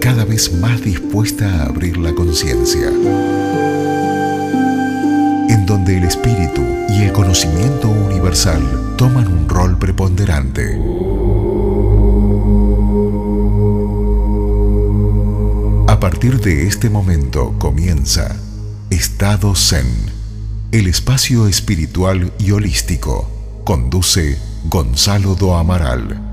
cada vez más dispuesta a abrir la conciencia, en donde el espíritu y el conocimiento universal toman un rol preponderante. A partir de este momento comienza Estado Zen, el espacio espiritual y holístico. Conduce Gonzalo Do Amaral.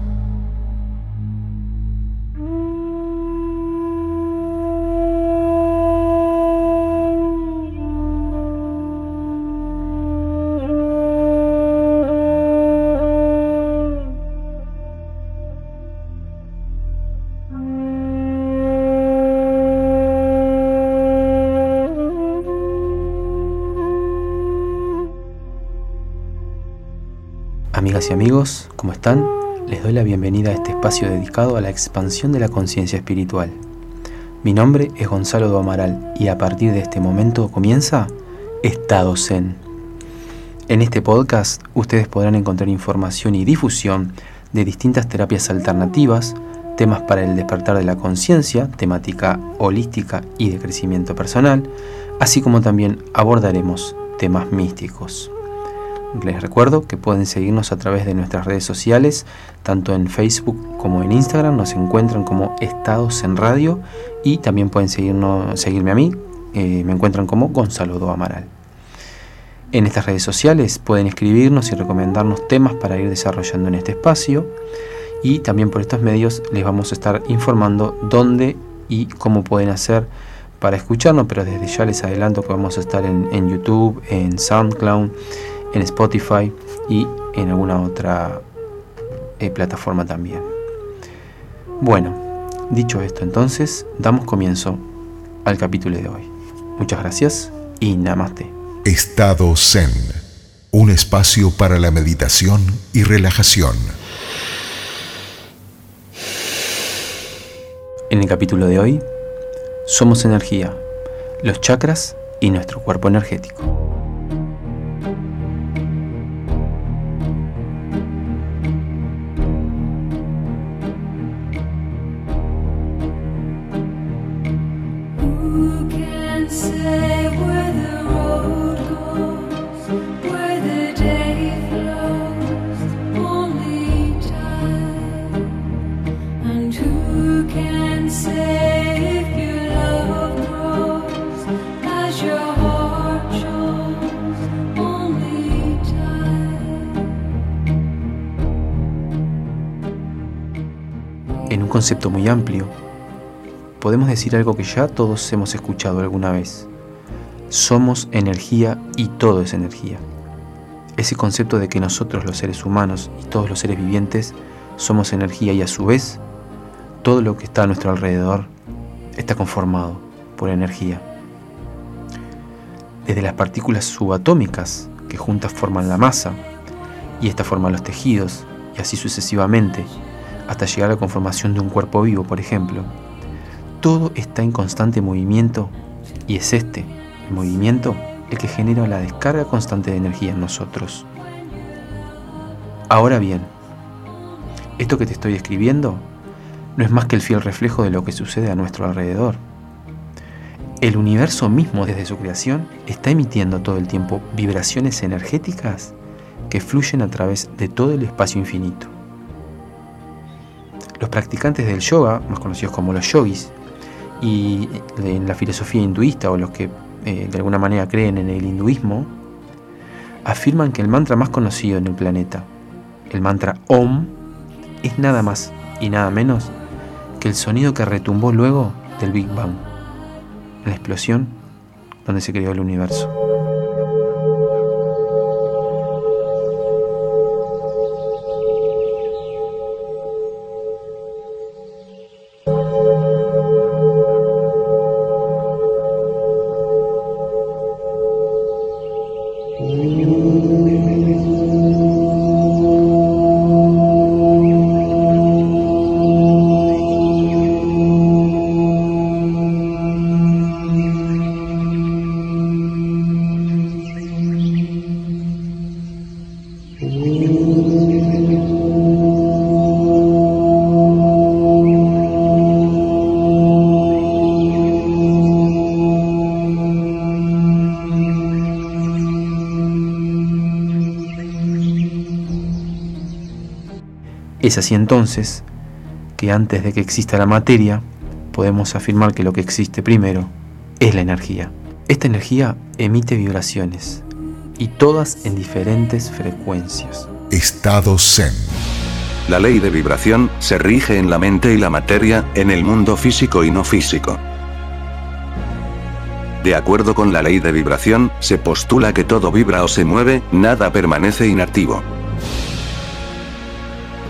Amigas y amigos, ¿cómo están? Les doy la bienvenida a este espacio dedicado a la expansión de la conciencia espiritual. Mi nombre es Gonzalo do Amaral y a partir de este momento comienza Estado Zen. En este podcast ustedes podrán encontrar información y difusión de distintas terapias alternativas, temas para el despertar de la conciencia, temática holística y de crecimiento personal, así como también abordaremos temas místicos. Les recuerdo que pueden seguirnos a través de nuestras redes sociales, tanto en Facebook como en Instagram, nos encuentran como Estados en Radio. Y también pueden seguirme a mí, eh, me encuentran como Gonzalo Do Amaral. En estas redes sociales pueden escribirnos y recomendarnos temas para ir desarrollando en este espacio. Y también por estos medios les vamos a estar informando dónde y cómo pueden hacer para escucharnos, pero desde ya les adelanto que vamos a estar en, en YouTube, en SoundCloud, en Spotify y en alguna otra eh, plataforma también. Bueno, dicho esto entonces, damos comienzo al capítulo de hoy. Muchas gracias y namaste. Estado Zen, un espacio para la meditación y relajación. En el capítulo de hoy, somos energía, los chakras y nuestro cuerpo energético. En un concepto muy amplio, podemos decir algo que ya todos hemos escuchado alguna vez. Somos energía y todo es energía. Ese concepto de que nosotros los seres humanos y todos los seres vivientes somos energía y a su vez todo lo que está a nuestro alrededor está conformado por energía. Desde las partículas subatómicas que juntas forman la masa y esta forma los tejidos y así sucesivamente hasta llegar a la conformación de un cuerpo vivo, por ejemplo. Todo está en constante movimiento y es este, el movimiento, el que genera la descarga constante de energía en nosotros. Ahora bien, esto que te estoy describiendo no es más que el fiel reflejo de lo que sucede a nuestro alrededor. El universo mismo desde su creación está emitiendo todo el tiempo vibraciones energéticas que fluyen a través de todo el espacio infinito. Los practicantes del yoga, más conocidos como los yogis, y en la filosofía hinduista o los que eh, de alguna manera creen en el hinduismo, afirman que el mantra más conocido en el planeta, el mantra Om, es nada más y nada menos que el sonido que retumbó luego del Big Bang, la explosión donde se creó el universo. Holy Es así entonces que antes de que exista la materia, podemos afirmar que lo que existe primero es la energía. Esta energía emite vibraciones y todas en diferentes frecuencias. Estado Zen. La ley de vibración se rige en la mente y la materia, en el mundo físico y no físico. De acuerdo con la ley de vibración, se postula que todo vibra o se mueve, nada permanece inactivo.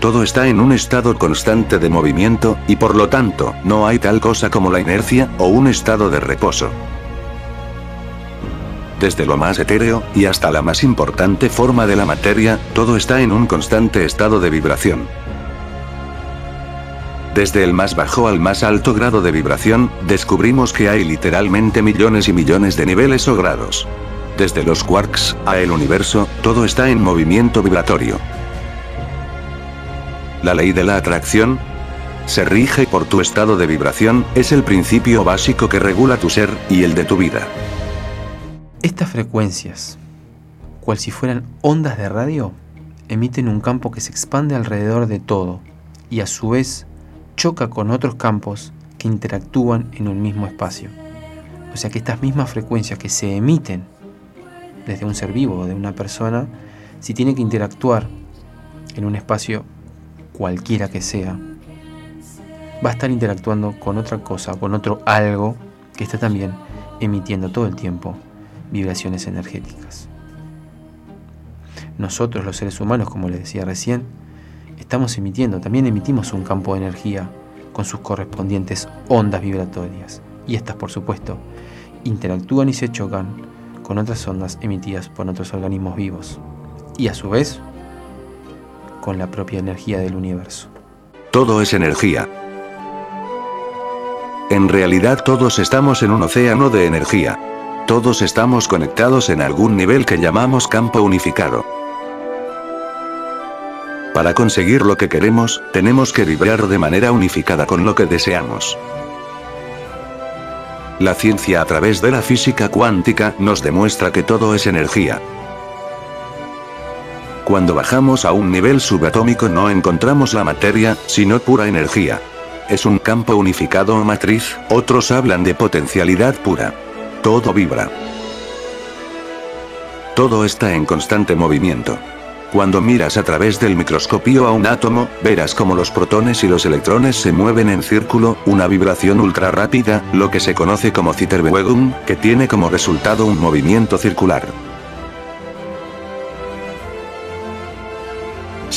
Todo está en un estado constante de movimiento, y por lo tanto, no hay tal cosa como la inercia, o un estado de reposo. Desde lo más etéreo, y hasta la más importante forma de la materia, todo está en un constante estado de vibración. Desde el más bajo al más alto grado de vibración, descubrimos que hay literalmente millones y millones de niveles o grados. Desde los quarks a el universo, todo está en movimiento vibratorio. La ley de la atracción se rige por tu estado de vibración, es el principio básico que regula tu ser y el de tu vida. Estas frecuencias, cual si fueran ondas de radio, emiten un campo que se expande alrededor de todo y a su vez choca con otros campos que interactúan en un mismo espacio. O sea que estas mismas frecuencias que se emiten desde un ser vivo o de una persona, si tiene que interactuar en un espacio cualquiera que sea, va a estar interactuando con otra cosa, con otro algo que está también emitiendo todo el tiempo vibraciones energéticas. Nosotros los seres humanos, como les decía recién, estamos emitiendo, también emitimos un campo de energía con sus correspondientes ondas vibratorias. Y estas, por supuesto, interactúan y se chocan con otras ondas emitidas por otros organismos vivos. Y a su vez, con la propia energía del universo. Todo es energía. En realidad todos estamos en un océano de energía. Todos estamos conectados en algún nivel que llamamos campo unificado. Para conseguir lo que queremos, tenemos que vibrar de manera unificada con lo que deseamos. La ciencia a través de la física cuántica nos demuestra que todo es energía. Cuando bajamos a un nivel subatómico no encontramos la materia, sino pura energía. Es un campo unificado o matriz, otros hablan de potencialidad pura. Todo vibra. Todo está en constante movimiento. Cuando miras a través del microscopio a un átomo, verás como los protones y los electrones se mueven en círculo, una vibración ultra rápida, lo que se conoce como Zitterbewegung, que tiene como resultado un movimiento circular.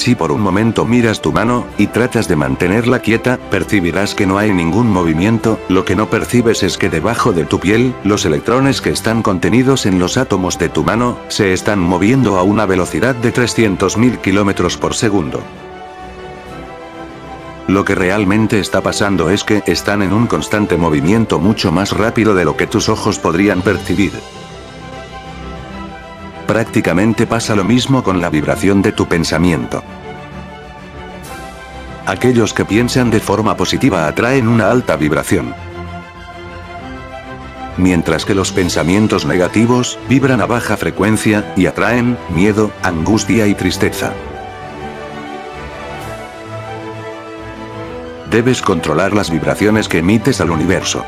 Si por un momento miras tu mano, y tratas de mantenerla quieta, percibirás que no hay ningún movimiento, lo que no percibes es que debajo de tu piel, los electrones que están contenidos en los átomos de tu mano, se están moviendo a una velocidad de 300.000 km por segundo. Lo que realmente está pasando es que están en un constante movimiento mucho más rápido de lo que tus ojos podrían percibir. Prácticamente pasa lo mismo con la vibración de tu pensamiento. Aquellos que piensan de forma positiva atraen una alta vibración. Mientras que los pensamientos negativos vibran a baja frecuencia y atraen miedo, angustia y tristeza. Debes controlar las vibraciones que emites al universo.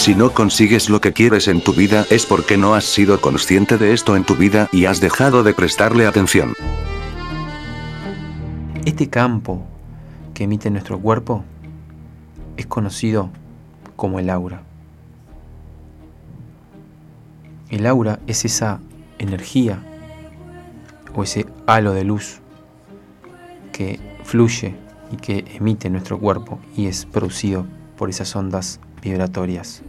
Si no consigues lo que quieres en tu vida es porque no has sido consciente de esto en tu vida y has dejado de prestarle atención. Este campo que emite nuestro cuerpo es conocido como el aura. El aura es esa energía o ese halo de luz que fluye y que emite nuestro cuerpo y es producido por esas ondas vibratorias.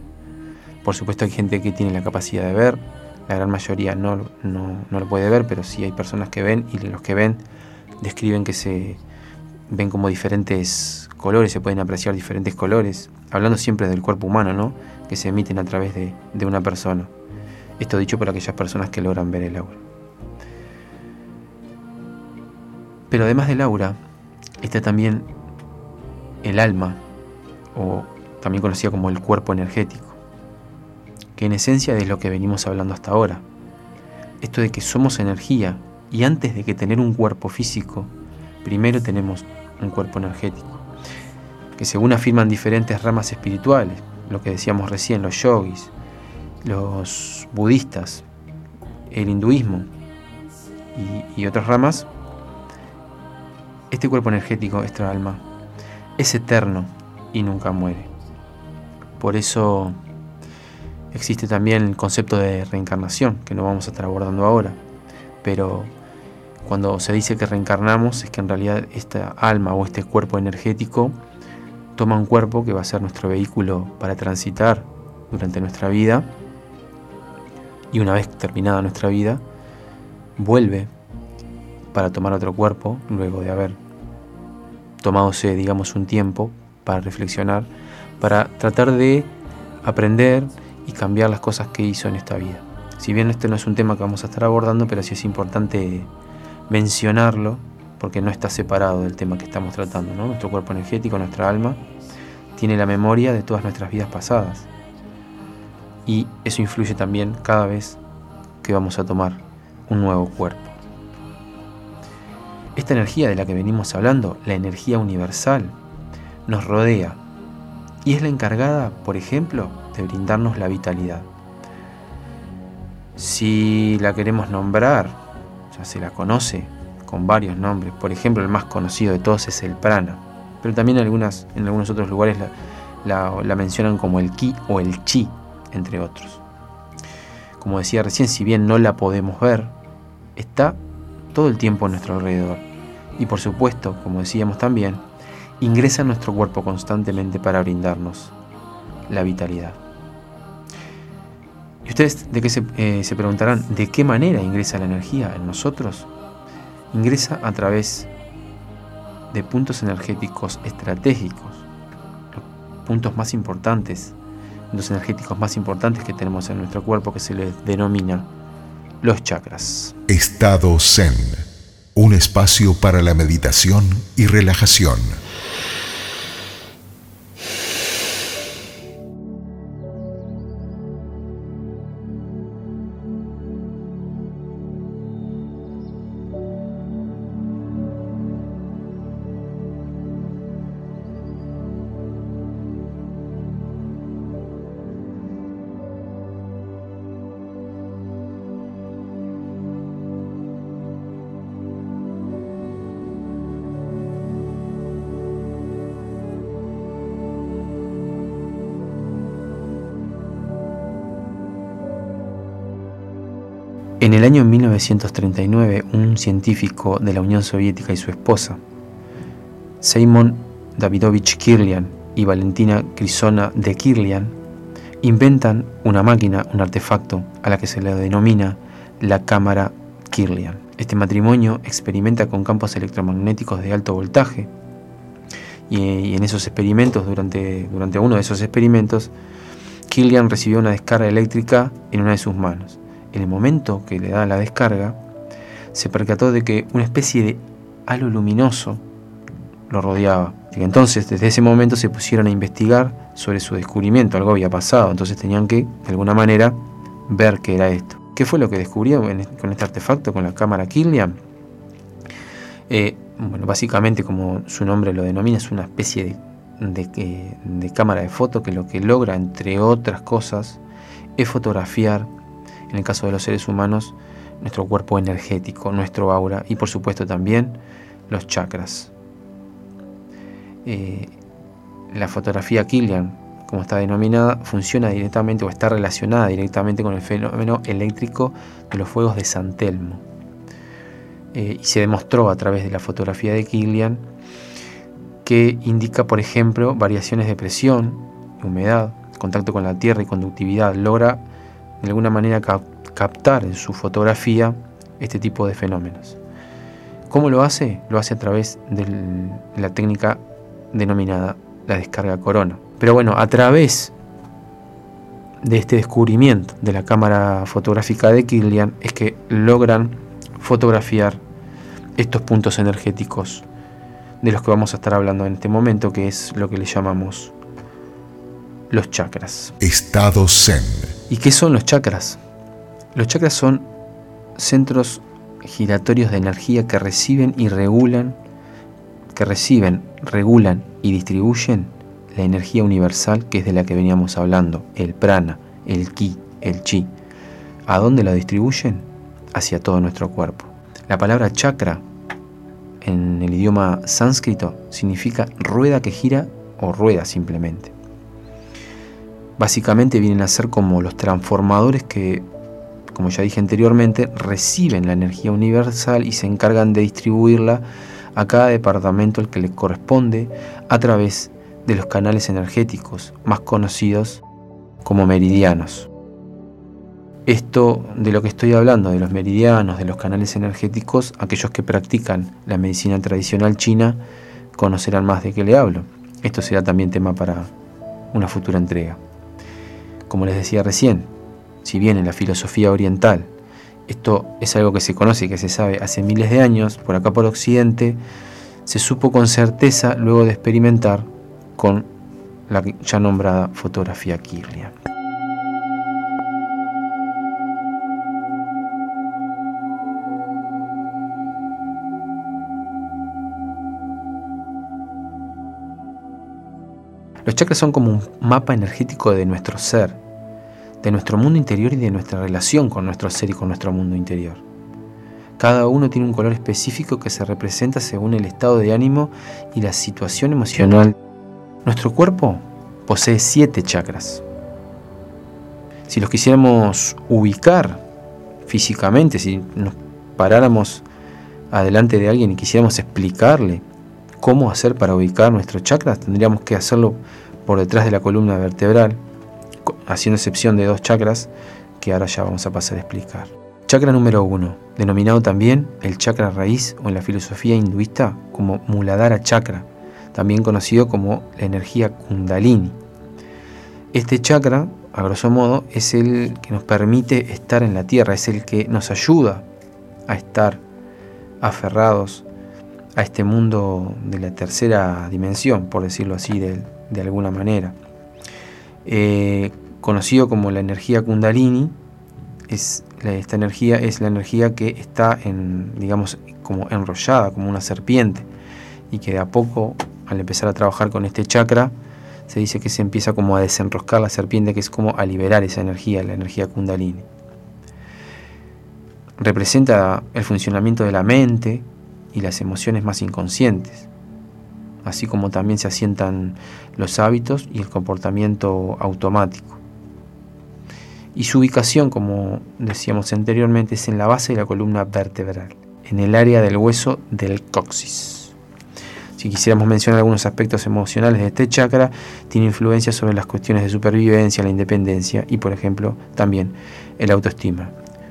Por supuesto hay gente que tiene la capacidad de ver, la gran mayoría no, no, lo puede ver, pero sí hay personas que ven y los que ven describen que se ven como diferentes colores, se pueden apreciar diferentes colores, hablando siempre del cuerpo humano, ¿no? que se emiten a través de, de una persona. Esto dicho por aquellas personas que logran ver el aura. Pero además del aura, está también el alma, o también conocida como el cuerpo energético, que en esencia es lo que venimos hablando hasta ahora. Esto de que somos energía y antes de que tener un cuerpo físico, primero tenemos un cuerpo energético, que según afirman diferentes ramas espirituales, lo que decíamos recién, los yogis, los budistas, el hinduismo y, otras ramas, este cuerpo energético, nuestra alma, es eterno y nunca muere. Por eso existe también el concepto de reencarnación, que no vamos a estar abordando ahora, pero cuando se dice que reencarnamos es que en realidad esta alma o este cuerpo energético toma un cuerpo que va a ser nuestro vehículo para transitar durante nuestra vida. Y una vez terminada nuestra vida vuelve para tomar otro cuerpo luego de haber tomadose digamos un tiempo para reflexionar para tratar de aprender y cambiar las cosas que hizo en esta vida. Si bien este no es un tema que vamos a estar abordando, pero sí es importante mencionarlo porque no está separado del tema que estamos tratando. ¿no? Nuestro cuerpo energético, nuestra alma, tiene la memoria de todas nuestras vidas pasadas. Y eso influye también cada vez que vamos a tomar un nuevo cuerpo. Esta energía de la que venimos hablando, la energía universal, nos rodea y es la encargada, por ejemplo, de brindarnos la vitalidad. Si la queremos nombrar, ya se la conoce con varios nombres. Por ejemplo, el más conocido de todos es el prana, pero también en, algunos otros lugares la, la mencionan como el ki o el chi, entre otros. Como decía recién, si bien no la podemos ver, está todo el tiempo a nuestro alrededor. Y por supuesto, como decíamos también, ingresa en nuestro cuerpo constantemente para brindarnos la vitalidad. ¿Y ustedes de qué se, eh, se preguntarán? ¿De qué manera ingresa la energía en nosotros? Ingresa a través de puntos energéticos estratégicos, los puntos más importantes, los energéticos más importantes que tenemos en nuestro cuerpo que se les denomina los chakras. Estado Zen, un espacio para la meditación y relajación. En el año 1939, un científico de la Unión Soviética y su esposa, Simon Davidovich Kirlian y Valentina Crisona de Kirlian, inventan una máquina, un artefacto, a la que se le denomina la cámara Kirlian. Este matrimonio experimenta con campos electromagnéticos de alto voltaje y, en esos experimentos, durante, durante uno de esos experimentos, Kirlian recibió una descarga eléctrica en una de sus manos en el momento que le da la descarga, se percató de que una especie de halo luminoso lo rodeaba. Entonces, desde ese momento se pusieron a investigar sobre su descubrimiento, algo había pasado, entonces tenían que, de alguna manera, ver qué era esto. ¿Qué fue lo que descubrió con este artefacto, con la cámara Kirlian? Eh, bueno, básicamente, como su nombre lo denomina, es una especie de, de cámara de foto que lo que logra, entre otras cosas, es fotografiar en el caso de los seres humanos, nuestro cuerpo energético, nuestro aura y por supuesto también los chakras. Eh, la fotografía Killian, como está denominada, funciona directamente o está relacionada directamente con el fenómeno eléctrico de los fuegos de San Telmo. Eh, y se demostró a través de la fotografía de Killian que indica, por ejemplo, variaciones de presión, humedad, contacto con la tierra y conductividad. Logra de alguna manera captar en su fotografía este tipo de fenómenos. ¿Cómo lo hace? Lo hace a través de la técnica denominada la descarga corona. Pero bueno, a través de este descubrimiento de la cámara fotográfica de Killian es que logran fotografiar estos puntos energéticos de los que vamos a estar hablando en este momento, que es lo que le llamamos los chakras. Estado Zen. ¿Y qué son los chakras? Los chakras son centros giratorios de energía que reciben y regulan que reciben, regulan y distribuyen la energía universal que es de la que veníamos hablando, el prana, el ki, el chi. ¿A dónde la distribuyen? Hacia todo nuestro cuerpo. La palabra chakra en el idioma sánscrito significa rueda que gira o rueda simplemente. Básicamente vienen a ser como los transformadores que, como ya dije anteriormente, reciben la energía universal y se encargan de distribuirla a cada departamento al que le corresponde a través de los canales energéticos más conocidos como meridianos. Esto de lo que estoy hablando, de los meridianos, de los canales energéticos, aquellos que practican la medicina tradicional china conocerán más de qué le hablo. Esto será también tema para una futura entrega. Como les decía recién, si bien en la filosofía oriental esto es algo que se conoce y que se sabe hace miles de años, por acá por Occidente, se supo con certeza luego de experimentar con la ya nombrada fotografía Kirlian. Los chakras son como un mapa energético de nuestro ser, de nuestro mundo interior y de nuestra relación con nuestro ser y con nuestro mundo interior. Cada uno tiene un color específico que se representa según el estado de ánimo y la situación emocional. Nuestro cuerpo posee siete chakras. Si los quisiéramos ubicar físicamente, si nos paráramos adelante de alguien y quisiéramos explicarle cómo hacer para ubicar nuestros chakras, tendríamos que hacerlo por detrás de la columna vertebral, haciendo excepción de dos chakras que ahora ya vamos a pasar a explicar. Chakra número uno, denominado también el chakra raíz o en la filosofía hinduista como Muladhara Chakra, también conocido como la energía Kundalini. Este chakra, a grosso modo, es el que nos permite estar en la tierra, es el que nos ayuda a estar aferrados a este mundo de la tercera dimensión, por decirlo así de, alguna manera. Eh, conocido como la energía kundalini, es, esta energía es la energía que está digamos, como enrollada, como una serpiente, y que de a poco, al empezar a trabajar con este chakra, se dice que se empieza como a desenroscar la serpiente, que es como a liberar esa energía, la energía kundalini. Representa el funcionamiento de la mente, y las emociones más inconscientes, así como también se asientan los hábitos y el comportamiento automático. Y su ubicación, como decíamos anteriormente, es en la base de la columna vertebral, en el área del hueso del coxis. Si quisiéramos mencionar algunos aspectos emocionales de este chakra, tiene influencia sobre las cuestiones de supervivencia, la independencia y, por ejemplo, también el autoestima.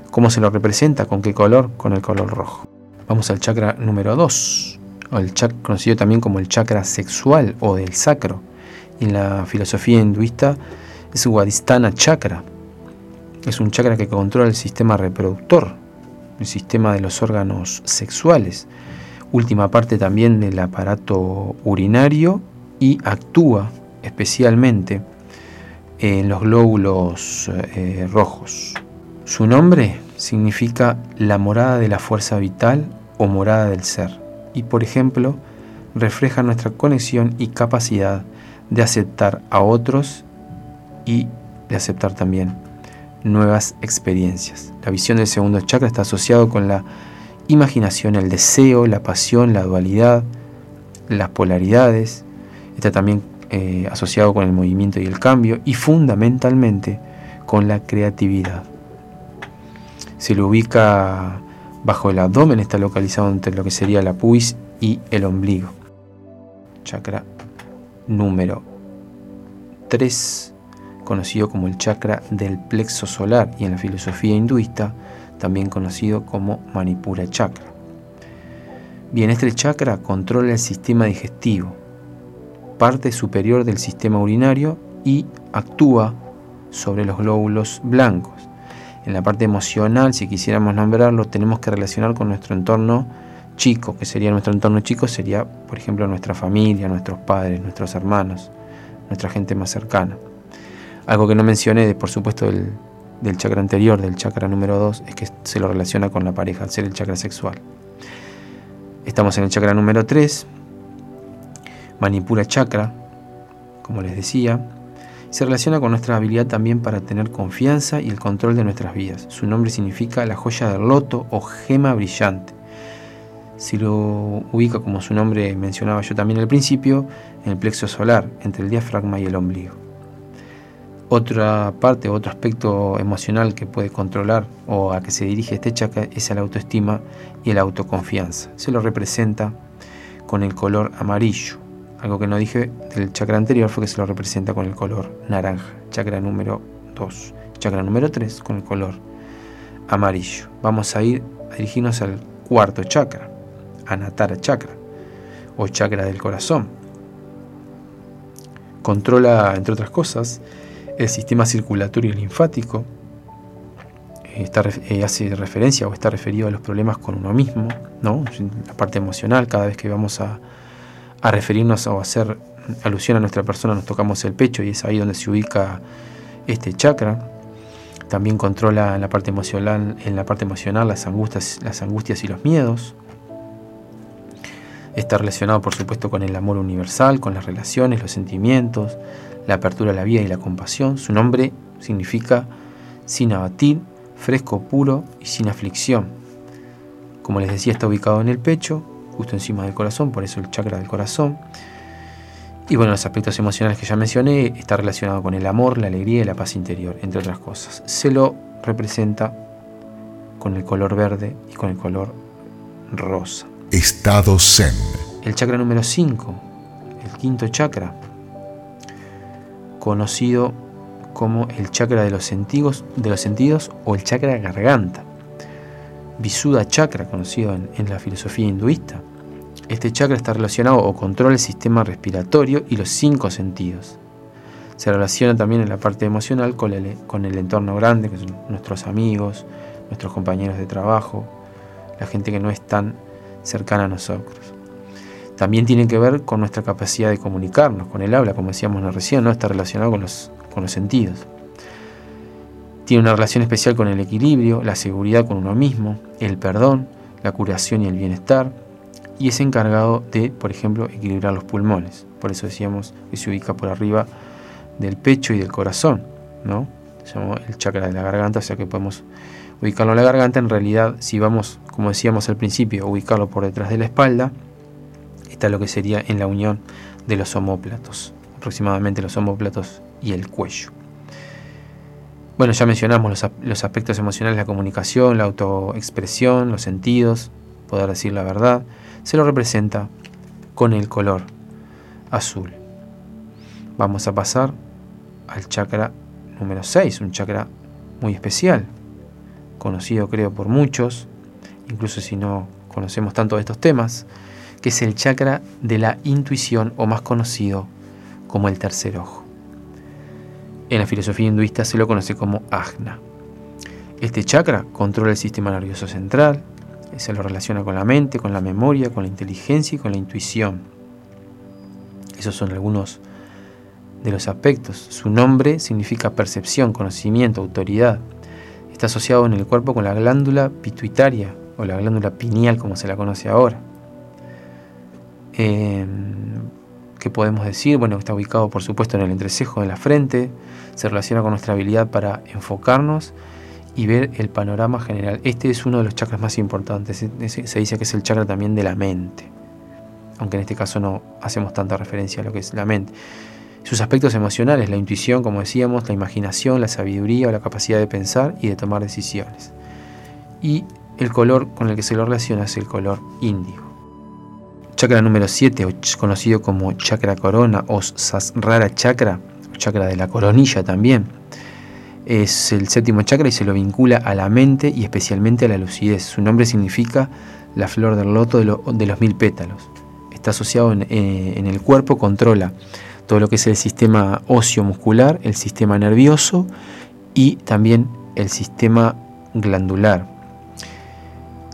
¿Cómo se lo representa? ¿Con qué color? Con el color rojo. Vamos al chakra número 2, o el chakra, conocido también como el chakra sexual o del sacro. En la filosofía hinduista es Wadhisthana chakra. Es un chakra que controla el sistema reproductor, el sistema de los órganos sexuales, última parte también del aparato urinario y actúa especialmente en los glóbulos eh, rojos. Su nombre significa la morada de la fuerza vital o morada del ser y por ejemplo refleja nuestra conexión y capacidad de aceptar a otros y de aceptar también nuevas experiencias. La visión del segundo chakra está asociado con la imaginación, el deseo, la pasión, la dualidad, las polaridades. Está también eh, asociado con el movimiento y el cambio y fundamentalmente con la creatividad. Se lo ubica Bajo el abdomen está localizado entre lo que sería la pubis y el ombligo. Chakra número 3, conocido como el chakra del plexo solar y en la filosofía hinduista también conocido como Manipura chakra. Bien, este chakra controla el sistema digestivo, parte superior del sistema urinario y actúa sobre los glóbulos blancos en la parte emocional, si quisiéramos nombrarlo, tenemos que relacionar con nuestro entorno chico, que sería nuestro entorno chico, sería, por ejemplo, nuestra familia, nuestros padres, nuestros hermanos, nuestra gente más cercana. Algo que no mencioné, por supuesto, del, del chakra anterior, del chakra número 2, es que se lo relaciona con la pareja, al ser el chakra sexual. Estamos en el chakra número 3, Manipura Chakra, como les decía, se relaciona con nuestra habilidad también para tener confianza y el control de nuestras vidas. Su nombre significa la joya del loto o gema brillante. Si lo ubica como su nombre mencionaba yo también al principio, en el plexo solar, entre el diafragma y el ombligo. Otra parte, otro aspecto emocional que puede controlar o a que se dirige este chakra es la autoestima y la autoconfianza. Se lo representa con el color amarillo. Algo que no dije del chakra anterior fue que se lo representa con el color naranja, chakra número 2. Chakra número 3 con el color amarillo. Vamos a ir a dirigirnos al cuarto chakra, Anatara chakra o chakra del corazón. Controla, entre otras cosas, el sistema circulatorio y linfático. Está, eh, hace referencia o está referido a los problemas con uno mismo, ¿no? la parte emocional, cada vez que vamos a, a referirnos o hacer alusión a nuestra persona, nos tocamos el pecho y es ahí donde se ubica este chakra. También controla en la parte emocional, en la parte emocional las angustias, las angustias y los miedos. Está relacionado, por supuesto, con el amor universal, con las relaciones, los sentimientos, la apertura a la vida y la compasión. Su nombre significa sin abatir, fresco, puro y sin aflicción. Como les decía, está ubicado en el pecho, justo encima del corazón, por eso el chakra del corazón. Y bueno, los aspectos emocionales que ya mencioné está relacionado con el amor, la alegría y la paz interior, entre otras cosas. Se lo representa con el color verde y con el color rosa. Estado Zen. El chakra número 5, el quinto chakra, conocido como el chakra de los sentidos, de los sentidos o el chakra garganta. Visuddha chakra, conocido en, la filosofía hinduista. Este chakra está relacionado o controla el sistema respiratorio y los cinco sentidos. Se relaciona también en la parte emocional con el, entorno grande, que son nuestros amigos, nuestros compañeros de trabajo, la gente que no es tan cercana a nosotros. También tiene que ver con nuestra capacidad de comunicarnos, con el habla, como decíamos recién, ¿no? está relacionado con los sentidos. Tiene una relación especial con el equilibrio, la seguridad con uno mismo, el perdón, la curación y el bienestar, y es encargado de, por ejemplo, equilibrar los pulmones. Por eso decíamos que se ubica por arriba del pecho y del corazón, ¿no? Se llama el chakra de la garganta, o sea que podemos ubicarlo en la garganta. En realidad, si vamos, como decíamos al principio, ubicarlo por detrás de la espalda, está lo que sería en la unión de los homóplatos, aproximadamente los homóplatos y el cuello. Bueno, ya mencionamos los, aspectos emocionales, la comunicación, la autoexpresión, los sentidos, poder decir la verdad. Se lo representa con el color azul. Vamos a pasar al chakra número 6, un chakra muy especial, conocido creo por muchos, incluso si no conocemos tanto de estos temas, que es el chakra de la intuición o más conocido como el tercer ojo. En la filosofía hinduista se lo conoce como ajna. Este chakra controla el sistema nervioso central, se lo relaciona con la mente, con la memoria, con la inteligencia y con la intuición. Esos son algunos de los aspectos. Su nombre significa percepción, conocimiento, autoridad. Está asociado en el cuerpo con la glándula pituitaria o la glándula pineal como se la conoce ahora. Eh, ¿Qué podemos decir? Bueno, está ubicado por supuesto en el entrecejo de la frente, se relaciona con nuestra habilidad para enfocarnos y ver el panorama general. Este es uno de los chakras más importantes, se dice que es el chakra también de la mente, aunque en este caso no hacemos tanta referencia a lo que es la mente. Sus aspectos emocionales, la intuición, como decíamos, la imaginación, la sabiduría o la capacidad de pensar y de tomar decisiones. Y el color con el que se lo relaciona es el color índigo. Chakra número 7, conocido como chakra corona o sasrara chakra, chakra de la coronilla también, es el séptimo chakra y se lo vincula a la mente y especialmente a la lucidez. Su nombre significa la flor del loto de, los mil pétalos. Está asociado en, eh, en el cuerpo, controla todo lo que es el sistema óseo muscular, el sistema nervioso y también el sistema glandular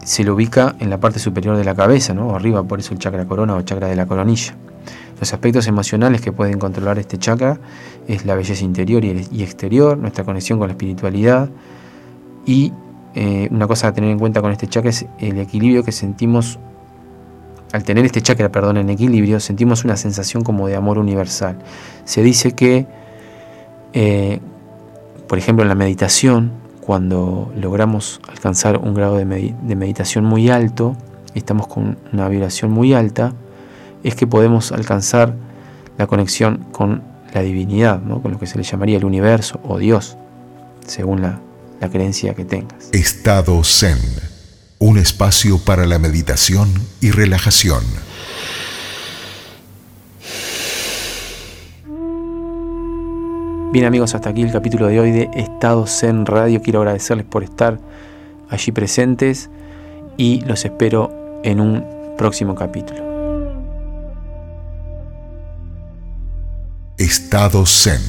se lo ubica en la parte superior de la cabeza, ¿no? arriba, por eso el chakra corona o chakra de la coronilla. Los aspectos emocionales que pueden controlar este chakra es la belleza interior y exterior, nuestra conexión con la espiritualidad y eh, una cosa a tener en cuenta con este chakra es el equilibrio que sentimos al tener este chakra, perdón, en equilibrio, sentimos una sensación como de amor universal. Se dice que, eh, por ejemplo, en la meditación, cuando logramos alcanzar un grado de, meditación muy alto, estamos con una vibración muy alta, es que podemos alcanzar la conexión con la divinidad, con lo que se le llamaría el universo o Dios, según la, la creencia que tengas. Estado Zen, un espacio para la meditación y relajación. Bien amigos, hasta aquí el capítulo de hoy de Estado Zen Radio. Quiero agradecerles por estar allí presentes y los espero en un próximo capítulo. Estado Zen